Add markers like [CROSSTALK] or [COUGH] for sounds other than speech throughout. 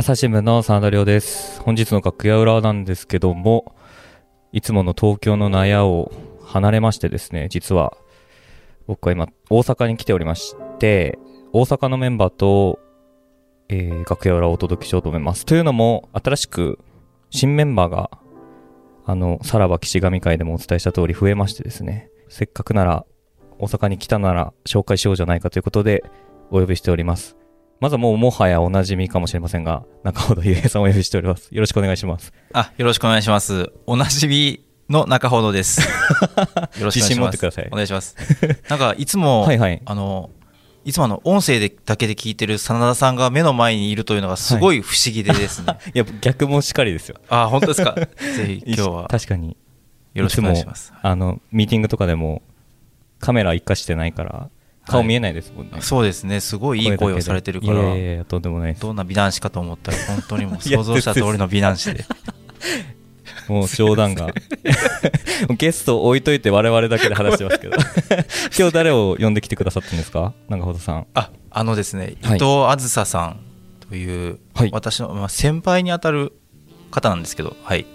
朝日新聞の真田亮です。本日の楽屋裏なんですけども、いつもの東京の納屋を離れましてですね、実は僕は今大阪に来ておりまして、大阪のメンバーと、えー、楽屋裏をお届けしようと思います。というのも、新しく新メンバーが、あの、さらば岸上会でもお伝えした通り増えましてですね、せっかくなら大阪に来たなら紹介しようじゃないかということでお呼びしております。まずはもうもはやお馴染みかもしれませんが、中本ゆえさんをお呼びしております。よろしくお願いします。あ、よろしくお願いします。おなじみの中ほどです。[LAUGHS] よろしくお願いします。自信持ってくださいお願いします。なんか、いつも、[LAUGHS] はいはいあの、いつもあの、音声でだけで聞いてる真田さんが目の前にいるというのがすごい不思議でですね。[LAUGHS] いや、逆もしっかりですよ。あ、本当ですか？ぜひ今日は確かに。よろしくお願いしますあの、ミーティングとかでもカメラ一過してないから、顔見えないですもんね。そうですね。すごいいい声をされてるからいやとんでもない。どんな美男子かと思ったら、本当にもう想像した [LAUGHS] 通りの美男子で。もう冗談が。[LAUGHS] ゲストを置いといて我々だけで話してますけど。[LAUGHS] 今日誰を呼んできてくださったんですか？長穂さん。あ、あのですね、伊はい藤あずささんという、はい私の、まあ、先輩にあたる方なんですけど、はい、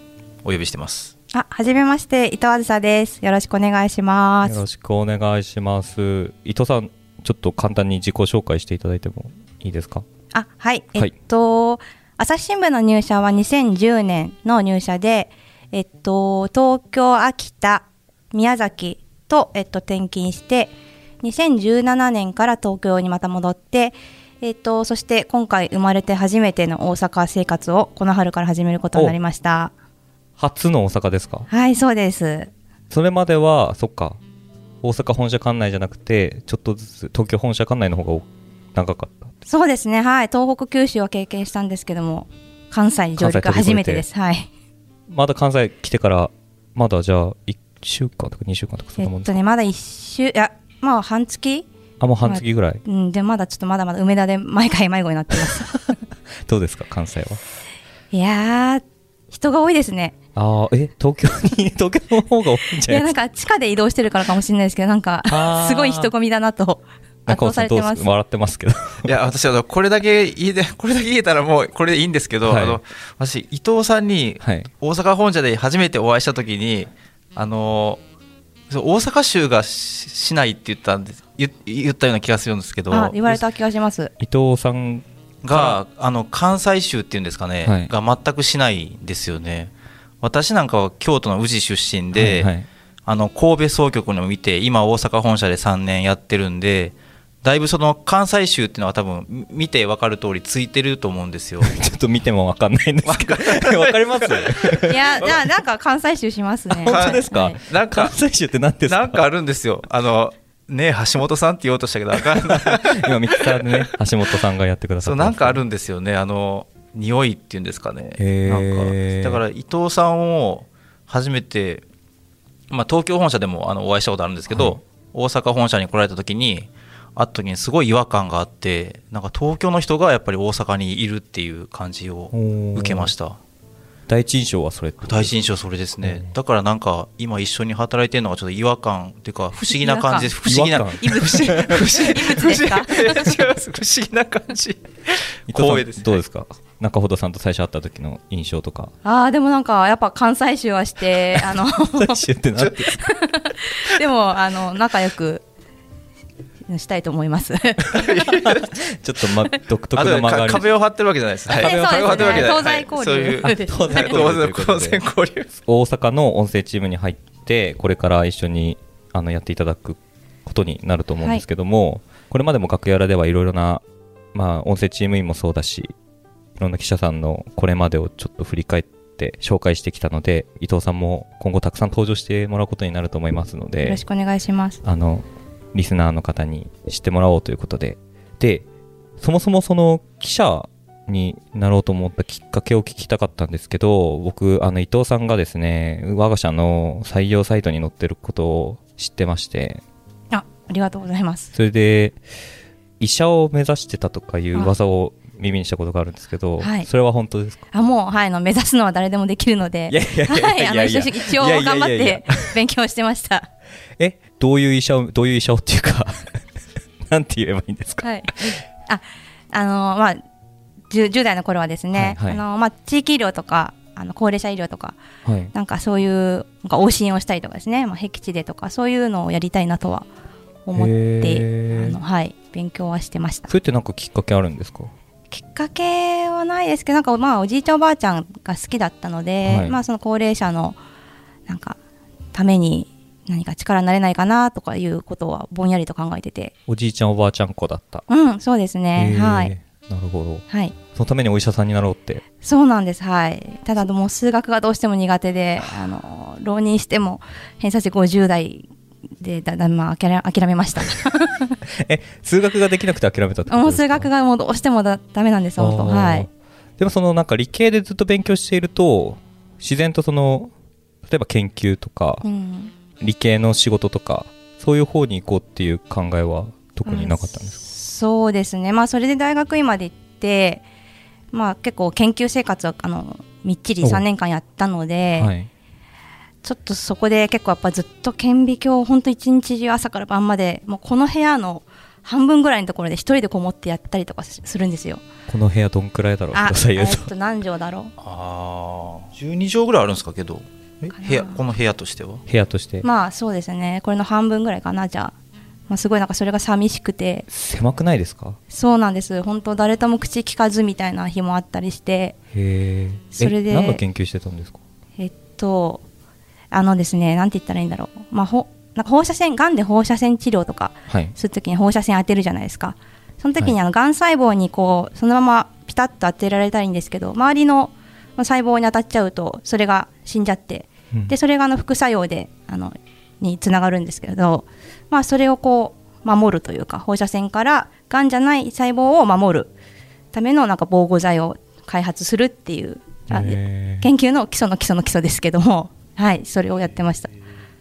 お呼びしてます。あ、はじめまして、伊藤あずさです。よろしくお願いします。よろしくお願いします。伊藤さん、ちょっと簡単に自己紹介していただいてもいいですか？あ、はい。はいえっと、朝日新聞の入社は2010年の入社で、えっと、東京、秋田、宮崎と、えっと、転勤して、2017年から東京にまた戻って、えっと、そして今回生まれて初めての大阪生活をこの春から始めることになりました。初の大阪ですか？はい、そうです。それまでは、そっか、大阪本社管内じゃなくて、ちょっとずつ東京本社管内の方が長かった。そうですね、はい。東北、九州は経験したんですけども、関西に上陸は初めてです。はい。まだ関西来てから、まだじゃあ、1週間とか2週間とかそんえなもんですか、っとね、まだ一週、いや、まあ半月？あ、もう半月ぐらい？うん、で、まだちょっとまだまだ梅田で毎回迷子になってます。[LAUGHS] どうですか、関西は？いやー、人が多いですね。ああ、え、東京に、[LAUGHS] 東京の方が多いんいや、じゃなですか？ないんか地下で移動してるからかもしれないですけど、なんかすごい人混みだなと、圧倒されてます。笑ってますけど。いや、私、あの、これだけ言えて、[LAUGHS] これだけ言えたらもう、これでいいんですけど、はいあの、私、伊藤さんに、はい。大阪本社で初めてお会いしたときに、あの、そう大阪州がし市内って言ったんです言言ったような気がするんですけど、あ、言われた気がします。伊藤さん、が、あの、関西州っていうんですかね、はい。が全くしないんですよね。私なんかは京都の宇治出身で、はいはい。あの神戸総局の見て今大阪本社で3年やってるんでだいぶその関西州っていうのは多分み見て分かる通りついてると思うんですよ。[LAUGHS] ちょっと見てもわかんないんですけど、[LAUGHS] わかりますいや、ななんか関西州しますね。本当ですか？はい。なんか関西州って何ですか？なんかあるんですよ。あのねえ橋本さんって言おうとしたけどあかんない。今ミキサーでね [LAUGHS] 橋本さんがやってくださっそうなんかあるんですよね。あの匂いっていうんですかね。へなんーかだから伊藤さんを初めて、まあ、東京本社でもあのお会いしたことあるんですけど、はい。大阪本社に来られた時に会った時にすごい違和感があってなんか東京の人がやっぱり大阪にいるっていう感じを受けました第一印象はそれ第一印象それですね、うん。だからなんか今一緒に働いてるのがちょっと違和感っていうか不思議な感じ。です不思議な違和感。異物不思議不思議異物。ですか？違います不思議な感じ。光栄ですどうですか？中ほどさんと最初会った時の印象とか。ああ、でもなんか、やっぱ関西州はして、あの、関西州って何て [LAUGHS] でも、あの、仲良くしたいと思います。[LAUGHS] ちょっとま独特あとな間壁を張ってるわけじゃないです。はい壁を張ってるわけじゃない。そうですねはいそういう東西交流東西交流。大阪の音声チームに入ってこれから一緒にあのやっていただくことになると思うんですけども、これまでも楽屋裏ではいろいろな、まあ、音声チーム員もそうだしいろんな記者さんのこれまでをちょっと振り返って紹介してきたので伊藤さんも今後たくさん登場してもらうことになると思いますのよでろしくお願いします。あのリスナーの方に知ってもらおうということで。でそもそもその記者になろうと思ったきっかけを聞きたかったんですけど僕あの伊藤さんがですね我が社の採用サイトに載ってることを知ってまして。あ、ありがとうございます。それで医者を目指してたとかいう噂を耳にしたことがあるんですけど、はい。それは本当ですか？あ、もう、はい、あの、目指すのは誰でもできるので。一応頑張って勉強してました。えどういう医者をどういう医者をっていうか [LAUGHS] なんて言えばいいんですか？はい。あ、あの、まあ、10, 10代の頃はですね、はいはい。あのまあ、地域医療とかあの高齢者医療とかはい。なんかそういうなんか往診をしたりとかですね、まあ、僻地でとかそういうのをやりたいなとは思ってあの、はい、勉強はしてました。それってなんかきっかけあるんですか？きっかけはないですけどなんかまあおじいちゃんおばあちゃんが好きだったので、はい。まあその高齢者のなんかために何か力になれないかなとかいうことはぼんやりと考えてて。おじいちゃんおばあちゃん子だった。うんそうですね。はい。なるほど。はい。そのためにお医者さんになろうって。そうなんです。はい。ただもう数学がどうしても苦手であ。の浪人しても偏差値50代でだだ、まあ、諦めました。[LAUGHS] え数学ができなくて諦めたってもう数学がもうどうしてもだダメなんです本当。はい。でもそのなんか理系でずっと勉強していると自然とその例えば研究とか、うん理系の仕事とかそういう方に行こうっていう考えは特になかったんですか、そうですね。まあそれで大学院まで行ってまあ結構研究生活をあのみっちりお3年間やったので、はい。ちょっとそこで結構やっぱずっと顕微鏡を本当一日中朝から晩までもうこの部屋の半分ぐらいのところで一人でこもってやったりとかすするんですよ。この部屋どんくらいだろう？あ、えっと何畳だろう？ああ12畳ぐらいあるんですかけど？部屋この部屋としては？部屋として、まあそうですね。これの半分ぐらいかなじゃあ。まあすごいなんかそれが寂しくて、狭くないですか？そうなんです。本当誰とも口聞かずみたいな日もあったりして、へえそれで何の研究してたんですか？えっと、あのですね、なんて言ったらいいんだろう。まあ、ほなんか放射線、がんで放射線治療とかはいするときに放射線当てるじゃないですか。その時はいにあの、がん細胞にこう、そのままピタッと当てられたらいいんですけど、周りのまあ細胞に当たっちゃうと、それが死んじゃって、うんで、それがあの副作用で、あの、につながるんですけれど、まあ、それをこう、守るというか、放射線から、がんじゃない細胞を守るためのなんか防護剤を開発するっていう、研究の基礎の基礎の基礎ですけども、[LAUGHS] はい、それをやってました。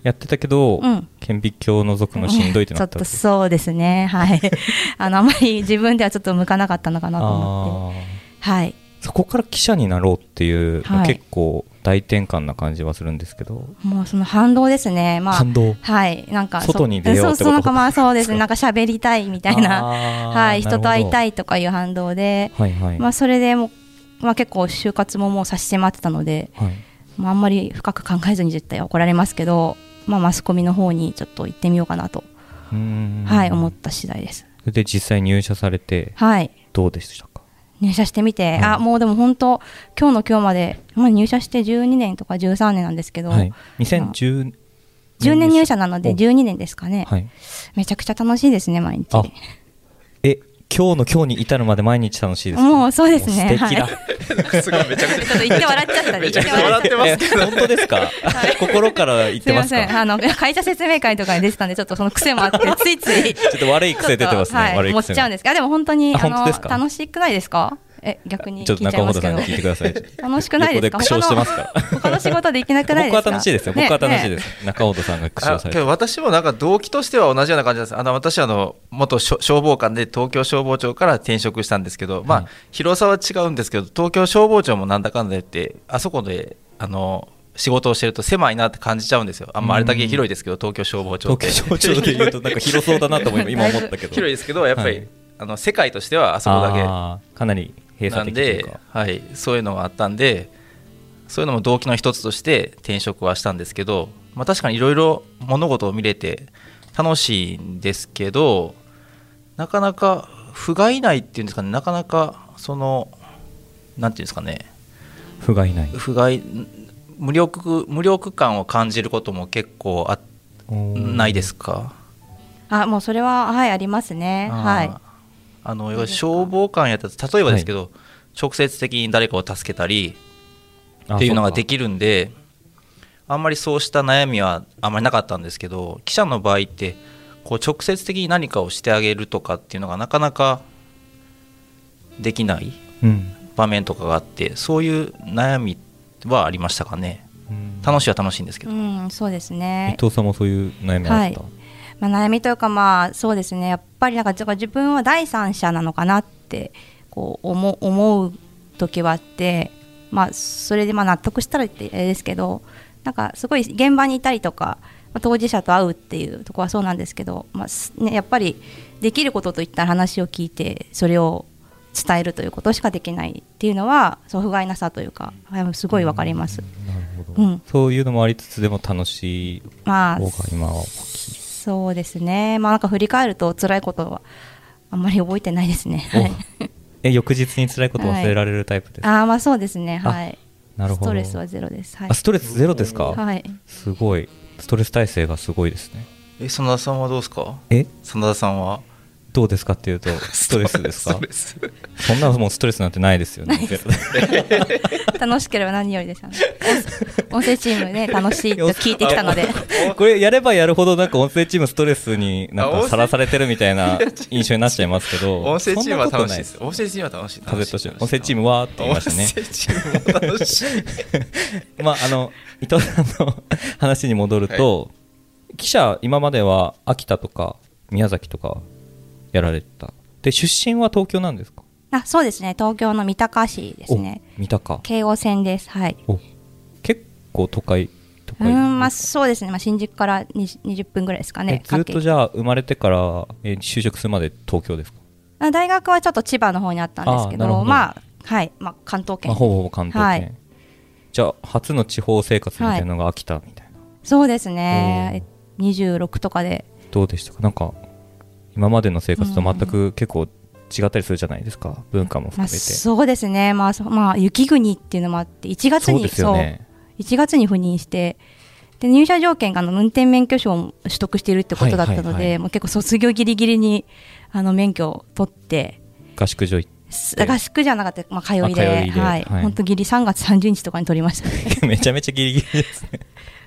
やってたけど、うん顕微鏡を覗くのしんどいってなったちょっとそうですね、はい。[LAUGHS] あの、あまり自分ではちょっと向かなかったのかなと思って。はい。そこから記者になろうっていう、はい結構大転換な感じはするんですけど、もうその反動ですね。まあ、感動？はい。なんかそ、外に出ようってこと？そうそう、なんかまあそうですね。なんか喋りたいみたいな。[LAUGHS] はい。人と会いたいいとかいう反動で、はいはい、まあそれでもう、まあ結構就活ももう差し迫ってたので、はい、まああんまり深く考えずに絶対怒られますけど、まあマスコミの方にちょっと行ってみようかなと、うーんはい、思った次第です。で実際入社されてはい。どうでした？か入社してみて、はい。あもうでも本当今日の今日まで、まあ、入社して12年とか13年なんですけど、はい。2010 10年入社なのでお。12年ですかね、はい。めちゃくちゃ楽しいですね毎日今日の今日に至るまで毎日楽しいです。かもうそうですね。素敵だ、はい。[LAUGHS] すごいめちゃくちちょっと言って笑っちゃった。めちゃくちゃ笑ってます本当です。か、[LAUGHS] 心から言っすいてまか？ますせん。あの会社説明会とかに出てたんでちょっとその癖もあって [LAUGHS] ついつい。ちょっと悪い癖出てますね、はい、悪い癖。持っちゃうんですけど。あでも本当にああの楽しくないですか？え逆にちょっと中本さんに聞いてください。楽しくないですか？苦笑してますか？ら他の仕事できなくないですか？僕は楽しいですよ、僕は楽しいです。す、中本さんが苦笑されてど私もなんか動機としては同じような感じなんです。あの私あの元消消防官で東京消防庁から転職したんですけど、まはいあ広さは違うんですけど東京消防庁もなんだかんだ言ってあそこであの仕事をしてると狭いなって感じちゃうんですよ。あんまあれだけ広いですけど東京消防庁って。東京消防庁で言うとなんか広そうだなと思い今思ったけど。[LAUGHS] 広いですけどやっぱり、はい。あの世界としてはあそこだけ。かなり閉鎖的というでか、はい、そういうのがあったんでそういうのも動機の一つとして転職はしたんですけど、まあ、確かにいろいろ物事を見れて楽しいんですけどなかなか不甲斐ないっていうんですかねなかなかそのなんていうんですかね。不甲斐ない。不甲斐無力無力感を感じることも結構あないですか？あもうそれははいありますね。はいあの消防官やったら例えばですけど、直接的に誰かを助けたりっていうのができきるんであんまりそうした悩みはあんまりなかったんですけど記者の場合ってこう直接的に何かをしてあげるとかっていうのがなかなかできないうん。場面とかがあってそういう悩みはありましたかね。うん。楽しいは楽しいんですけど、うんそうですね。伊藤さんもそういう悩みあった、はいまあ、悩みというかまあそうですね。やっぱりなんか自分は第三者なのかなってこう思う思う時はあってまあそれでまあ納得したらってあれですけどなんかすごい現場にいたりとか、まあ当事者と会うっていうところはそうなんですけど、まあすね、やっぱりできることといったら話を聞いてそれを伝えるということしかできないっていうのはそう不甲斐なさというかはいすごいわかります、うんそういうのもありつつでも楽しいまあ方が今はそうですね。まあなんか振り返ると辛いことはあんまり覚えてないですね。はい。え翌日に辛いこと忘れられるタイプですか、ああまあそうですね。はい。なるほど。ストレスはゼロです。はい。あストレスゼロですか、はい。すごい。ストレス耐性がすごいですね。え真田さんはどうですか？え？真田さんは？どうですかっていうと [LAUGHS] ストレスですか？そんなもうストレスなんてないですよね。[LAUGHS] 楽しければ何よりですよね。音声チームね楽しいと聞いてきたので。これやればやるほどなんか音声チームストレスになんかさらされてるみたいな [LAUGHS] 印象になっちゃいますけど音声チームは楽しい。です。音声チームは楽しい。とないです風として音声チームムはって言いましたね。音声チームも楽しい。まああの伊藤さんの話に戻ると、記者今までは秋田とか宮崎とかやられてた。で出身は東京なんですか？あそうですね。東京の三鷹市ですね。お三鷹。京王線です。はい。お結構都会都会うんまあそうですね、まあ、新宿から20 20分ぐらいですかね。えずっとじゃあ生まれてから、えー就職するまで東京ですか、あ大学はちょっと千葉の方にあったんですけどまあはい、まあ、関東圏、まあ、ほぼほぼ関東圏、はい。じゃあ初の地方生活みたいなのが秋田みたいな、そうですね。え26とかで。どうでしたか？なんか今までの生活と全く結構違ったりするじゃないですか。文化も含まあ、めて、そうですね、まあそまあ、雪国っていうのもあって1月にそうね。そう。1月に赴任してで入社条件があの運転免許証を取得しているってことだったので、はいはいはい。もう結構卒業ギリギリにあの免許を取って合宿所行っす合宿じゃなかった、まあ、通いで。あ通いで。はい。はい。本当ギリ3月30日とかに取りましたね。て [LAUGHS] めちゃめちゃギリギリですね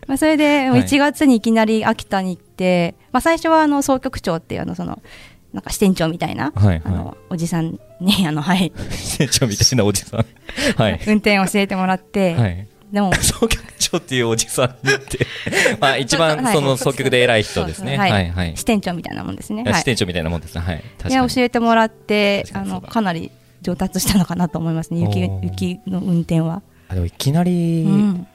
まあそれではい。1月にいきなり秋田に行って、まあ、最初はあの総局長っていうあのそのなんか支店長みたいな、はいはい。あのおじさんに [LAUGHS] あの、はい、船長みたいなおじさん。[LAUGHS] はい。運転を教えてもらって、はい。でも [LAUGHS] 総局長っていうおじさんにってまあ一番はい。その総局で偉い人ですね。そうそうはい。はい支店長みたいなもんですね。はい。支店長みたいなもんですね。はい。確かに。で教えてもらってあの確かなり上達したのかなと思いますね。雪雪の運転は、あでもいきなり、うん、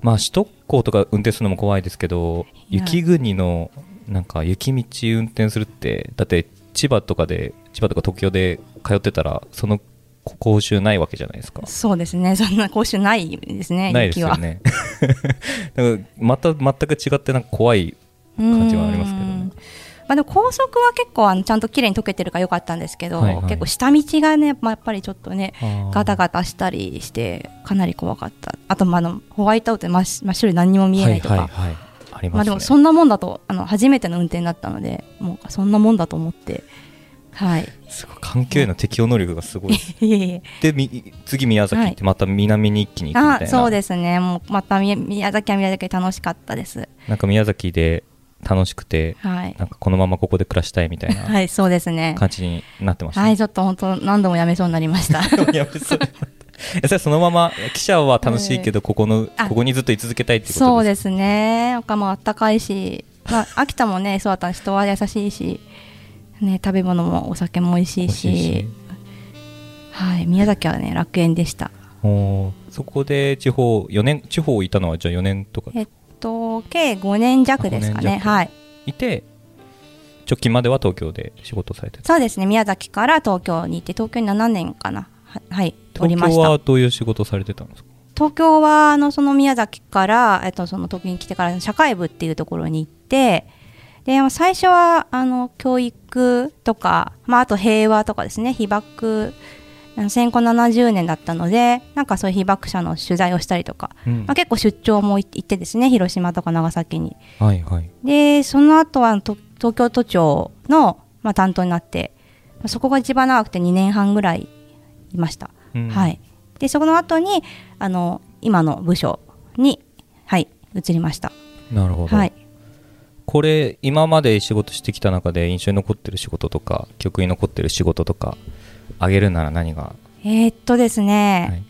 まあ首都高とか運転するのも怖いですけど雪国のなんか雪道運転するってだって千葉とかで千葉とか東京で通ってたらその講習ないわけじゃないですか。そうですね。そんな講習ないですねないです雪は。[LAUGHS] よねまた全く違ってなんか怖い感じはありますけどね。うんまあ、でも高速は結構あのちゃんと綺麗に溶けてるから良かったんですけど、はいはい。結構下道がね、まあ、やっぱりちょっとねガタガタしたりしてかなり怖かった。あとまああのホワイトアウトで真っ真っ白で何にも見えないとか、はいはいはい。ありますね、まあでもそんなもんだとあの初めての運転だったのでもうそんなもんだと思って。はい。すごい。環境への適応能力がすごい。[LAUGHS] でみ次宮崎行ってまた南に一気に行くみたいな、あそうですね。もうまた宮宮崎は宮崎で楽しかったです。なんか宮崎で楽しくてはい。なんかこのままここで暮らしたいみたいなはいそうですね。感じになってました、はいちょっと本当何度もやめそうになりました。[LAUGHS] やめそうえそれそのまま記者は楽しいけど、ここのあ。ここにずっと居続けたいってことそうですね。他もあったかいし、まあ、[LAUGHS] 秋田もねそうだった人は優しいし、ね、食べ物もお酒も美味しい美しはい、宮崎はね楽園でした。おー。そこで地方4年地方いたのはじゃあ4年とかえっと計5年弱ですかあ5年弱。ねはい。いて直近までは東京で仕事されてた。そうですね。宮崎から東京に行って東京に7年かな。ははい。おり東ました。京はどういう仕事されてたんですか？東京はあのその宮崎から、えっと、その東京に来てから社会部っていうところに行ってで最初はあの教育とか、まあ、あと平和とかですね。被爆戦後70年だったのでなんかそういう被爆者の取材をしたりとか、うん。まあ、結構出張も行ってですね広島とか長崎に。はいはい。でその後はと東京都庁の、まあ、担当になってまあそこが一番長くて2年半ぐらいいました、うん。はい。でそこの後にあの今の部署にはい移りました。なるほど、はい。これ今まで仕事してきた中で印象に残ってる仕事とか記憶に残ってる仕事とかあげるなら何が、えーっとですはね、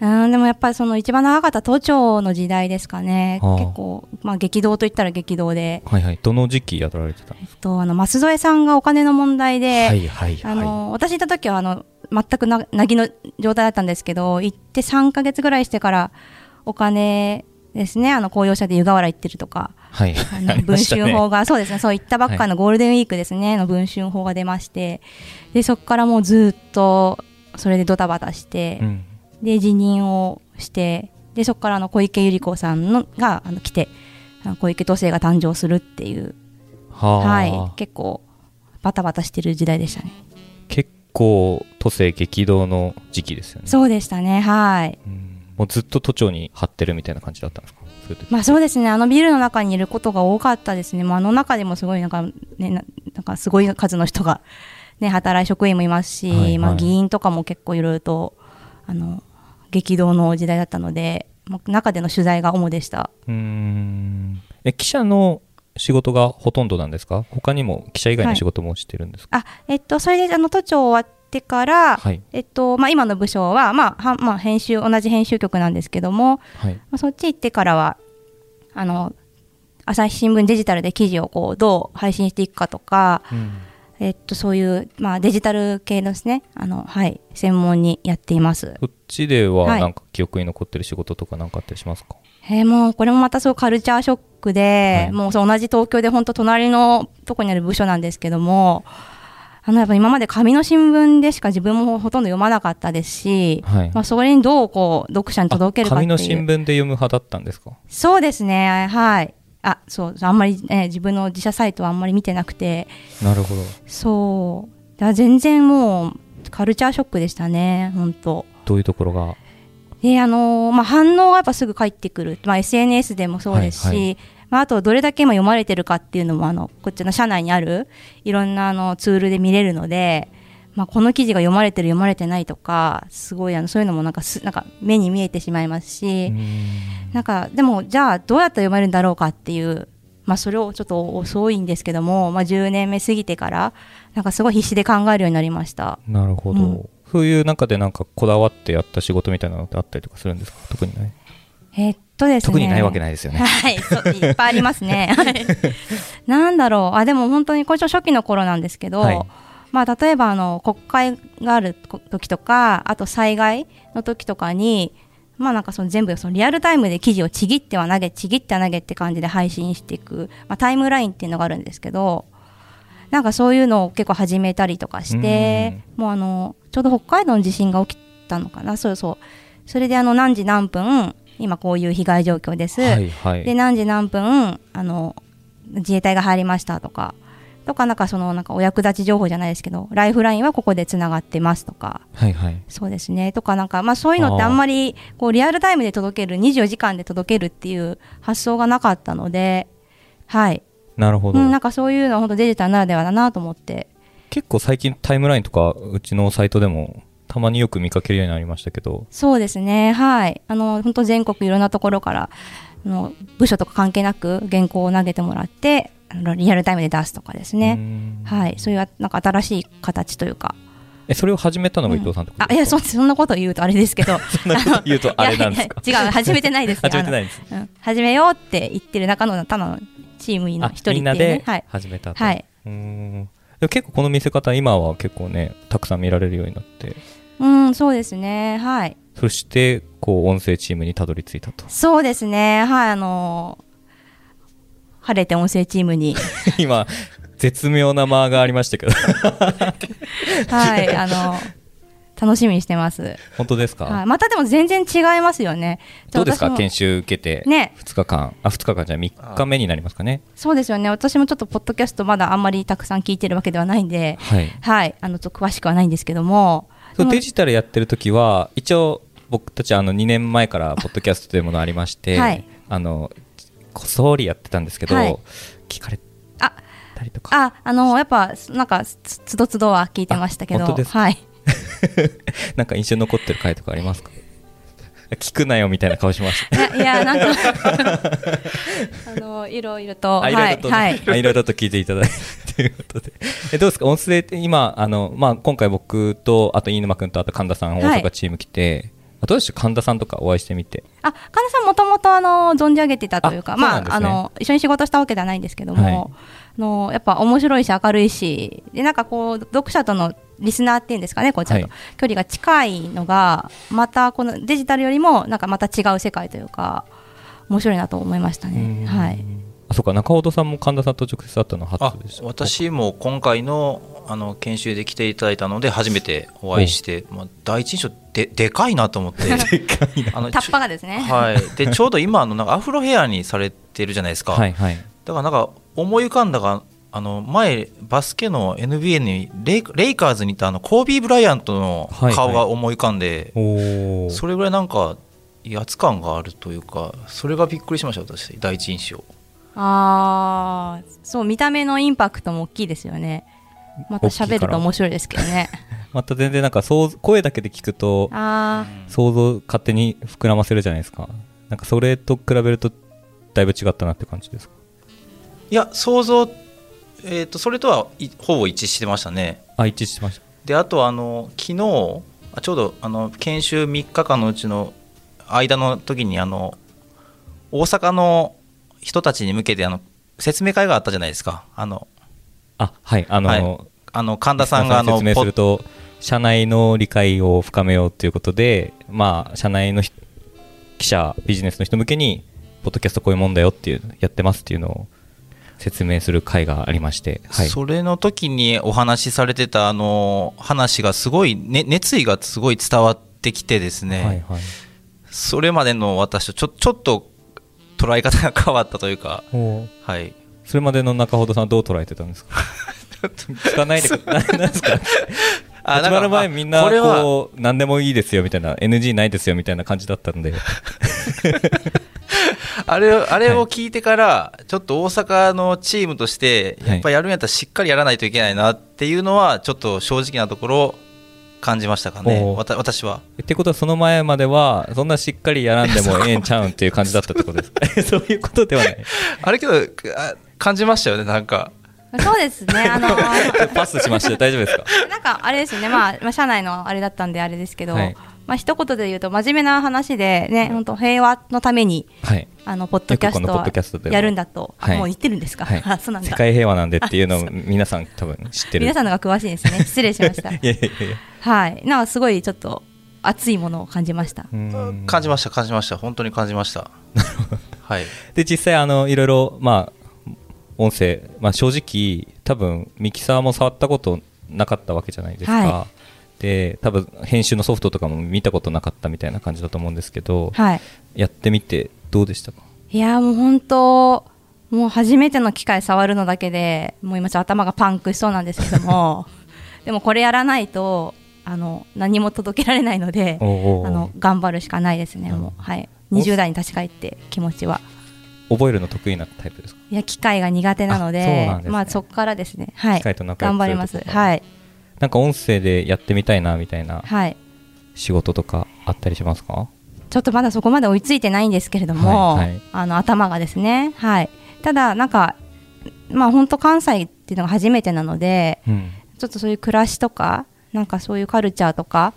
い、うんでもやっぱりその一番長かった都庁の時代ですかね。はあ。結構、まあ、激動といったら激動で、はいはい。どの時期やられてたんですえっと、あの舛添さんがお金の問題で、かはいはい。あはの私いた時はあの全くななぎの状態だったんですけど行って3ヶ月ぐらいしてからお金ですね。あの公用車で湯河原行ってるとかはい。ああの文春法が、そうですね、そういったばっかのゴールデンウィークですね、の文春法が出まして、でそこからもうずっとそれでドタバタして、うん。で辞任をして、でそこからあの小池百合子さんのがあの来て、小池都政が誕生するっていう、はあ、はい、結構バタバタしてる時代でしたね。結構、都政激動の時期ですよね。そうでしたね、はい。うんもうずっと都庁に張ってるみたいな感じだったんですか？まあそうですね、あのビルの中にいることが多かったですね、まあ、あの中でもすごいなんか、ね、ななんかすごい数の人が、ね、働い職員もいますし、はいはい。まあ、議員とかも結構いろいろとあの激動の時代だったので、まあ、中での取材が主でした。うーん。え、記者の仕事がほとんどなんですか？他にも記者以外の仕事もしてるんですか？あえっと、それであの都庁終わってから、はい。えっとまあ、今の部署は、まあはまあ、編集同じ編集局なんですけども、はい。まあ、そっち行ってからはあの朝日新聞デジタルで記事をこうどう配信していくかとか、うんえっと、そういう、まあ、デジタル系ですねあの、はい、専門にやっています。そっちでははいなんか記憶に残ってる仕事とかなんかあったりしますか、えーもうこれもまたすごいカルチャーショックで、はいもうそう同じ東京で本当隣のとこにある部署なんですけどもあのやっぱ今まで紙の新聞でしか自分もほとんど読まなかったですし、はい。まあ、それにどうこう読者に届けるかっていう。あ紙の新聞で読む派だったんですか？そうですね。はい。あそう。あんまり、ね、自分の自社サイトはあんまり見てなくて。なるほど。そう。だ全然もうカルチャーショックでしたね。本当。どういうところが？であのーまあ、反応がやっぱすぐ返ってくる、まあ、SNS でもそうですし、はいはいまあ、あとどれだけ今読まれてるかっていうのもあのこっちの社内にあるいろんなあのツールで見れるので、まあ、この記事が読まれてる読まれてないとかすごいあのそういうのもなんかすなんか目に見えてしまいますし、なんかでもじゃあどうやったら読まれるんだろうかっていう、まあ、それをちょっと遅いんですけども、まあ、10年目過ぎてからなんかすごい必死で考えるようになりました。なるほど、うん。そういう中でなんかこだわってやった仕事みたいなのってあったりとかするんですか？特にない？えっとですね。特にないわけないですよね。はい、いっぱいありますね。[LAUGHS] はい。なんだろう、あ、でも本当にこれ初期の頃なんですけど、はい。まあ例えばあの国会がある時とか、あと災害の時とかに。まあなんかその全部そのリアルタイムで記事をちぎっては投げちぎっては投げって感じで配信していく、まあ、タイムラインっていうのがあるんですけどなんかそういうのを結構始めたりとかしてもうあのちょうど北海道の地震が起きたのかな。そうそう。それであの何時何分今こういう被害状況です、はいはい。で何時何分あの自衛隊が入りましたとか。とかなんかそのなんかお役立ち情報じゃないですけどライフラインはここでつながってますとか。はいはい。そうですね。とかなんかまあそういうのってあんまりこうリアルタイムで届ける24時間で届けるっていう発想がなかったのではい、なるほど、うん、なんかそういうのは本当デジタルならではだなと思って。結構最近タイムラインとかうちのサイトでもたまによく見かけるようになりましたけど。そうですね。はい。あの本当全国いろんなところからあの部署とか関係なく原稿を投げてもらってあのリアルタイムで出すとかですね、ん。はい、そういうなんか新しい形というか、えそれを始めたのが伊藤さんってことあいやそそんなこと言うとあれですけど。[LAUGHS] そんなこと言うとあれなんですか？違う。始めてないです [LAUGHS] 始めてないんです。うん。始めようって言ってる中のただのチーム員のあ一人ね、みんなではい、始めたと、はい、うーん。でも結構この見せ方今は結構ねたくさん見られるようになってうんそうですね。はい。そしてこう音声チームにたどり着いたと。そうですね。はいあの晴れて音声チームに。[LAUGHS] 今絶妙な間がありましたけど。はいあの楽しみにしてます、本当ですか、はい、またでも全然違いますよね。どうですか？研修受けてね。2日間？あ2日間じゃ3日目になりますかね？そうですよね。私もちょっとポッドキャストまだあんまりたくさん聞いてるわけではないんで。はい。はいあのちょっと詳しくはないんですけどもそうデジタルやってる時は一応僕たちあの2年前からポッドキャストというものありまして、はい。あのこっそりやってたんですけど、はい。聞かれあたりとか。ああのやっぱなんかつつどつどは聞いてましたけど。あ本当ですか？はい。[LAUGHS] なんか印象に残ってる回とかありますか？聞くなよみたいな顔しました。いやなんか。あのいろいろとはいはい。あいろいろと聞いていただいてということで。えどうですか？音声って今あの、まあ、今回僕とあと飯沼君とあと神田さん大はい。阪チーム来て、あどうでした？神田さんとかお会いしてみて。あ神田さんもともとあの存じ上げてたというかあそうなまああの一緒に仕事したわけではないんですけども、はい。あのやっぱ面白いし明るいしでなんかこう読者とのリスナーっていうんですかねこうちゃんと。はい。距離が近いのがまたこのデジタルよりもなんかまた違う世界というか面白いなと思いましたね。はい。あそうか。中本さんも神田さんと直接会ったの初あでした。私も今回のあの研修で来ていただいたので初めてお会いして、まあ、第一印象ででかいなと思って。[LAUGHS] あの [LAUGHS] タッパがですね。はい、でちょうど今あのなんかアフロヘアにされてるじゃないですか、はいはい。だからなんか思い浮かんだがあの前バスケの NBA にレイレイカーズにいたあのコービー・ブライアントの顔が思い浮かんで、おおそれぐらいなんか威圧感があるというかそれがびっくりしました私第一印象。ああ、そう見た目のインパクトも大きいですよね。また喋ると面白いですけどね。[LAUGHS] また全然なんか想像声だけで聞くとあ想像勝手に膨らませるじゃないですか。なんかそれと比べるとだいぶ違ったなって感じですか？いや想像、えー、とそれとはいほぼ一致してましたね。あ一致しました。であとあの昨日あちょうどあの研修3日間のうちの間の時にあの大阪の人たちに向けてあの説明会があったじゃないですか。あのあはいあの、はい。あの神田さんがあの説明すると社内の理解を深めようということでまあ社内のひ記者ビジネスの人向けにポッドキャストこういうもんだよっていうやってますっていうのを説明する会がありまして、はい、それの時にお話しされてたあの話がすごい、ね、熱意がすごい伝わってきてですね、はいはい。それまでの私とちょちょっと捉え方が変わったというか、はい、それまでの中ほどさんどう捉えてたんですか？聞かないでく [LAUGHS] なんですか？[LAUGHS] 始まる前みんなこ何でもいいですよみたいな NG ないですよみたいな感じだったんで [LAUGHS] あれあれを聞いてから、ちょっと大阪のチームとして、はい。やっぱりやるんやったらしっかりやらないといけないなっていうのは、ちょっと正直なところ、感じましたかね。私は。ってことはその前まではそんなしっかりやらんでもええんちゃうんっていう感じだったってことですか？[LAUGHS] [LAUGHS] そういうことではない。あれけど、あ感じましたよね、なんか。あ、そうですね。あの、[LAUGHS] パスしました大丈夫ですか？なんかあれですね。まあ、まあ、社内のあれだったんであれですけど、はいまあ一言で言うと真面目な話でね、本当平和のためにはいあのポッドキャスよくこのポッドキャストやるんだと、あはいもう言ってるんですか？はいあ、[LAUGHS] そうなんだ。世界平和なんでっていうのを皆さん多分知ってる皆さんのが詳しいですね。[LAUGHS] 失礼しましたい。やいやいやはい。なんかすごいちょっと熱いものを感じました。感じました、感じました。本当に感じました。はい。で実際あのいろいろまあ音声、まあ、正直多分ミキサーも触ったことなかったわけじゃないですか、はで多分編集のソフトとかも見たことなかったみたいな感じだと思うんですけど、はい。やってみてどうでしたか？いやーもう本当もう初めての機械触るのだけでもう今ちょっと頭がパンクしそうなんですけども [LAUGHS] でもこれやらないとあの何も届けられないのであの頑張るしかないですね、もう。はい。20代に立ち返って気持ちは。覚えるの得意なタイプですか？いや機械が苦手なのでね。まあそこからですね。はい。頑張ります。はいなんか音声でやってみたいなみたいなはい。仕事とかあったりしますか？ちょっとまだそこまで追いついてないんですけれども、はいはい。あの頭がですね。はい。ただなんかまあ本当関西っていうのが初めてなのでうん。ちょっとそういう暮らしとか、なんかそういうカルチャーとか、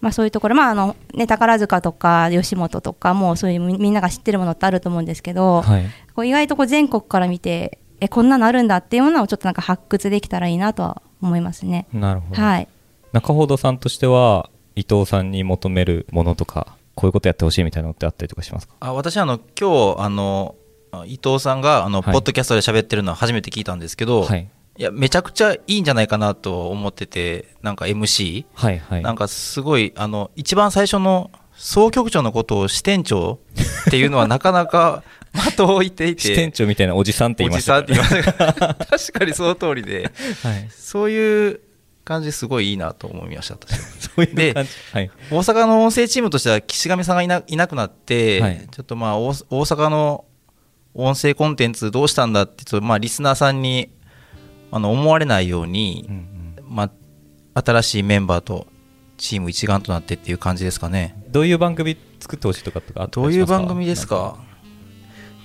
まあそういうところ、まああの、ね、宝塚とか吉本とかもそういうみみんなが知ってるものってあると思うんですけど、はい。こう意外とこう全国から見て、え、こんなのあるんだっていうものをちょっとなんか発掘できたらいいなとは思いますね。なるほど、はい。中ほどさんとしては伊藤さんに求めるものとかこういうことやってほしいみたいなのってあったりとかしますか？あ私あの今日あの伊藤さんがあの、はい。ポッドキャストで喋ってるのは初めて聞いたんですけど、はい。いやめちゃくちゃいいんじゃないかなと思っててなんか MC、はいはい。なんかすごいあの一番最初の総局長のことを支店長っていうのはなかなか的を置いていて。支店長みたいなおじさんって言いましたおじさんって言いました。が確かにその通りで。はい、そういう感じすごいいいなと思いました私は。[LAUGHS] そういう感じ。はい。大阪の音声チームとしては岸上さんがいないなくなって、はい。ちょっとまあ大大阪の音声コンテンツどうしたんだってちょっとまあリスナーさんにあの思われないように、うんうん。まあ、新しいメンバーとチーム一丸となってっていう感じですかね。どういう番組作ってほしいとかとか？どういう番組ですか？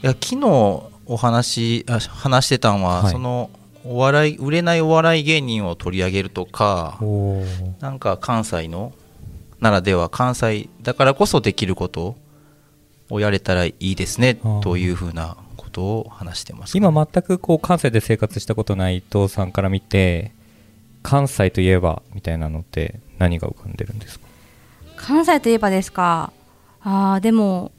いや昨日お話あ話してたんは、はい。そのお笑い売れないお笑い芸人を取り上げるとかなんか関西のならでは関西だからこそできることをやれたらいいですねというふうなことを話してます、今全くこう関西で生活したことない伊藤さんから見て関西といえばみたいなのって何が浮かんでるんですか？関西といえばですか？ああ、でも、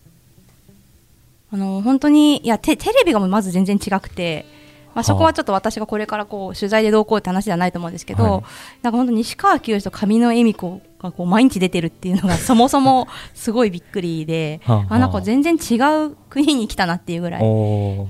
あの本当にいやテテレビがまず全然違くて、まあ、そこはちょっと私がこれからこう取材でどうこうって話ではないと思うんですけど、はい。なんか本当西川きよしと上野恵美子がこう毎日出てるっていうのが [LAUGHS] そもそもすごいびっくりではあなんか全然違う国に来たなっていうぐらい。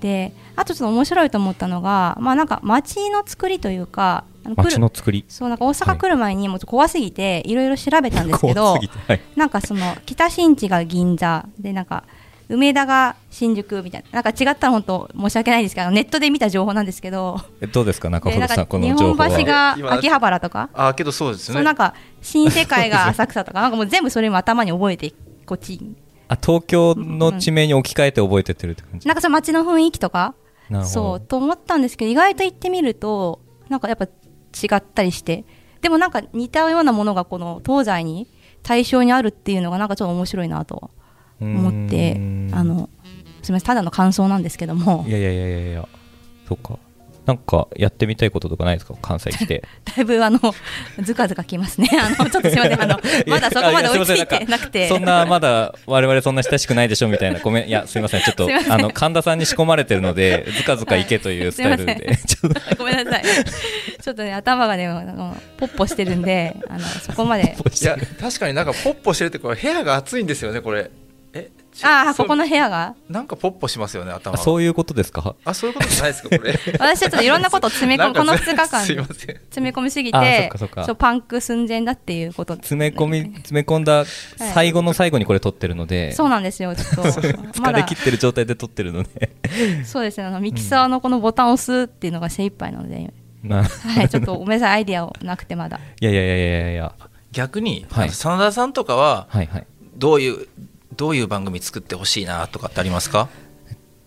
であとちょっと面白いと思ったのが、まあ、なんか街の作りというか街の作り。そうなんか大阪来る前にもうちょっと怖すぎていろいろ調べたんですけどはい。なんかその北新地が銀座でなんか梅田が新宿みたいな。なんか違ったら本当申し訳ないですけどネットで見た情報なんですけど。えどうですか？中でなんか本さんこ日の情報は。本橋が今秋葉原とか？あけどそうですよね。そうなんか新世界が浅草とか。なんかもう全部それも頭に覚えてこっちあ東京の地名に置き換えて覚えてってるって感じ、なんかその街の雰囲気とか？そうと思ったんですけど意外と行ってみるとなんかやっぱ違ったりして。でもなんか似たようなものがこの東西に対象にあるっていうのがなんかちょっと面白いなと思ってあのすみませんただの感想なんですけども。いやいやいやいやいやそうか。なんかやってみたいこととかないですか？関西来て。だいぶあのずかずかきますね。あのちょっとすみません。あのまだそこまで追いついてなくて。そんなまだ我々そんな親しくないでしょみたいな。ごめんいやすみません。ちょっと [LAUGHS] あの神田さんに仕込まれてるのでずかずか行けというスタイルはいで、ちょっとごめんなさい。ちょっとね頭がねあのポッポしてるんであのそこまで。いや確かになんかポッポしてるってこれ部屋が暑いんですよねこれああここの部屋が？なんかポッポしますよね頭。そういうことですか？あそういうことじゃないですかこれ。[LAUGHS] 私ちょっといろんなことを詰め込むこの2日間すいません。詰め込みすぎあそてそうパンク寸前だっていうこと。詰め込み [LAUGHS] 詰め込んだ最後の最後にこれ撮ってるので、そうなんですよちょっと。[LAUGHS] 疲まだ。れ切ってる状態で撮ってるのでそうですねあのミキサーのこのボタンを押すっていうのが精一杯なので、なはい、ちょっとごめんなさいアイディアをなくてまだ。いやいやいやいやいや。逆に、はい。真田さんとかははいはい。どういうどういう番組作ってほしいなとかってありますか？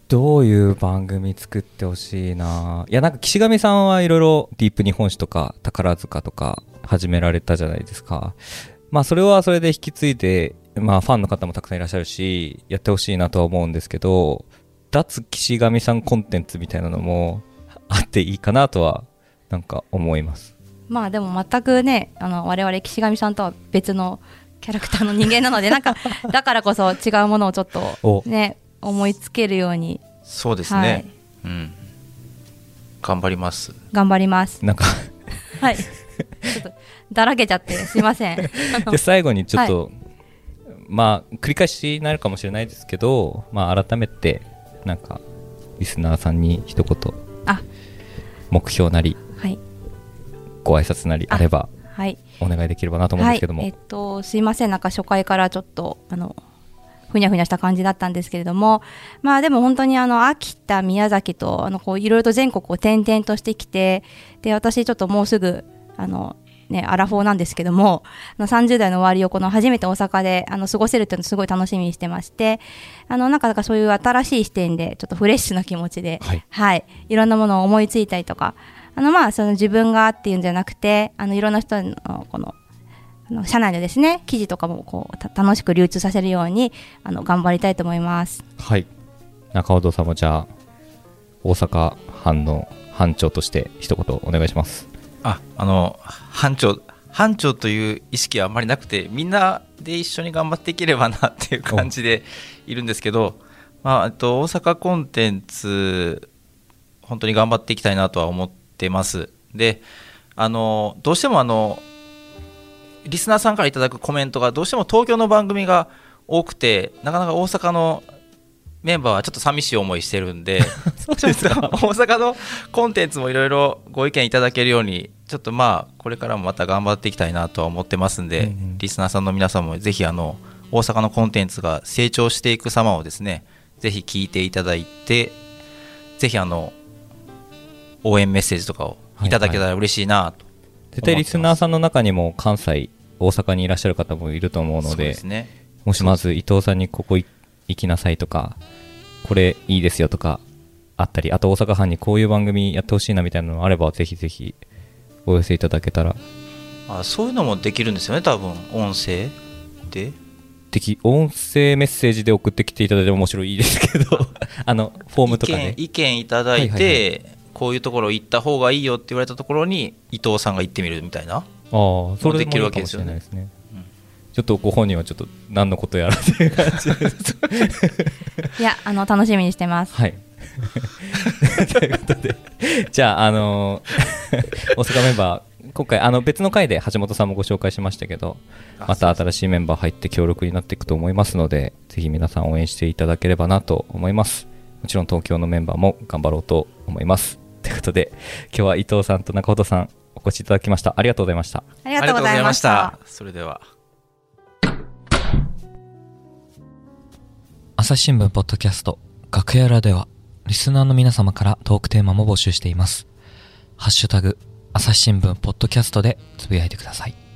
どういう番組作ってほしいな？いやなんか岸上さんはいろいろディープ日本史とか宝塚とか始められたじゃないですか。まあそれはそれで引き継いでまあファンの方もたくさんいらっしゃるしやってほしいなとは思うんですけど脱岸上さんコンテンツみたいなのもあっていいかなとはなんか思います。まあでも全くねあの我々岸上さんとは別のキャラクターの人間なのでなんか [LAUGHS] だからこそ違うものをちょっお。とね思いつけるように。そうですね、はい。うん。頑張ります。頑張ります。なんか。はい。ちょっとだらけちゃってすいません。[LAUGHS] で最後にちょっと、まあ繰り返しになるかもしれないですけどまあ改めてなんかリスナーさんに一言あ。目標なりはい。ご挨拶なりあればはい。お願いできればなと思うんですけども、はい、えっと、すいません、なんか初回からちょっと、あの、ふにゃふにゃした感じだったんですけれども、まあでも本当にあの、秋田、宮崎と、あの、こう、いろいろと全国を転々としてきて、で、私ちょっともうすぐ、あの、ね、アラフォーなんですけども、あの30代の終わりをこの初めて大阪であの過ごせるっていうのをすごい楽しみにしてまして、あの、なんかなんかそういう新しい視点で、ちょっとフレッシュな気持ちで、はい。はい、いろんなものを思いついたりとか、あの、まあ、その自分がっていうんじゃなくて、あの、いろんな人の、この、あの社内でですね記事とかもこうた楽しく流通させるようにあの頑張りたいと思います。はい。中尾堂さんもじゃあ大阪班の班長として一言お願いします。ああの班長班長という意識はあんまりなくてみんなで一緒に頑張っていければなっていう感じでいるんですけど、まあ、えっと大阪コンテンツ本当に頑張っていきたいなとは思ってます。であのどうしてもあのリスナーさんからいただくコメントがどうしても東京の番組が多くてなかなか大阪のメンバーはちょっと寂しい思いしてるんで [LAUGHS] 大阪のコンテンツもいろいろご意見いただけるようにちょっとまあこれからもまた頑張っていきたいなとは思ってますんで、うんうん。リスナーさんの皆さんもぜひあの大阪のコンテンツが成長していく様をですねぜひ聞いていただいてぜひあの応援メッセージとかをいただけたら嬉しいなと。絶対リスナーさんの中にも関西大阪にいらっしゃる方もいると思うのでね。もしまず伊藤さんにここい行きなさいとかこれいいですよとかあったりあと大阪班にこういう番組やってほしいなみたいなのあればぜひぜひお寄せいただけたら。あそういうのもできるんですよね多分音声で。でき音声メッセージで送ってきていただいてももちろんいいですけど [LAUGHS] あのフォームとかね意見意見いただいて、はいはいこういうところ行った方がいいよって言われたところに伊藤さんが行ってみるみたいなああそれもできるわけですよねねうんちょっとご本人はちょっと何のことやらっていう感じです。いや、あの、楽しみにしてます。はい。[LAUGHS] ということで、じゃあ、あの [LAUGHS] 大阪メンバー、今回、あの、別の回で橋本さんもご紹介しましたけど、また新しいメンバー入って強力になっていくと思いますので、ぜひ皆さん応援していただければなと思います。もちろん東京のメンバーも頑張ろうと思います。ということで、今日は伊藤さんと中本さんお越しいただきました。ありがとうございました。ありがとうございました。それでは。朝日新聞ポッドキャスト楽屋裏ではリスナーの皆様からトークテーマも募集しています。ハッシュタグ朝日新聞ポッドキャストでつぶやいてください。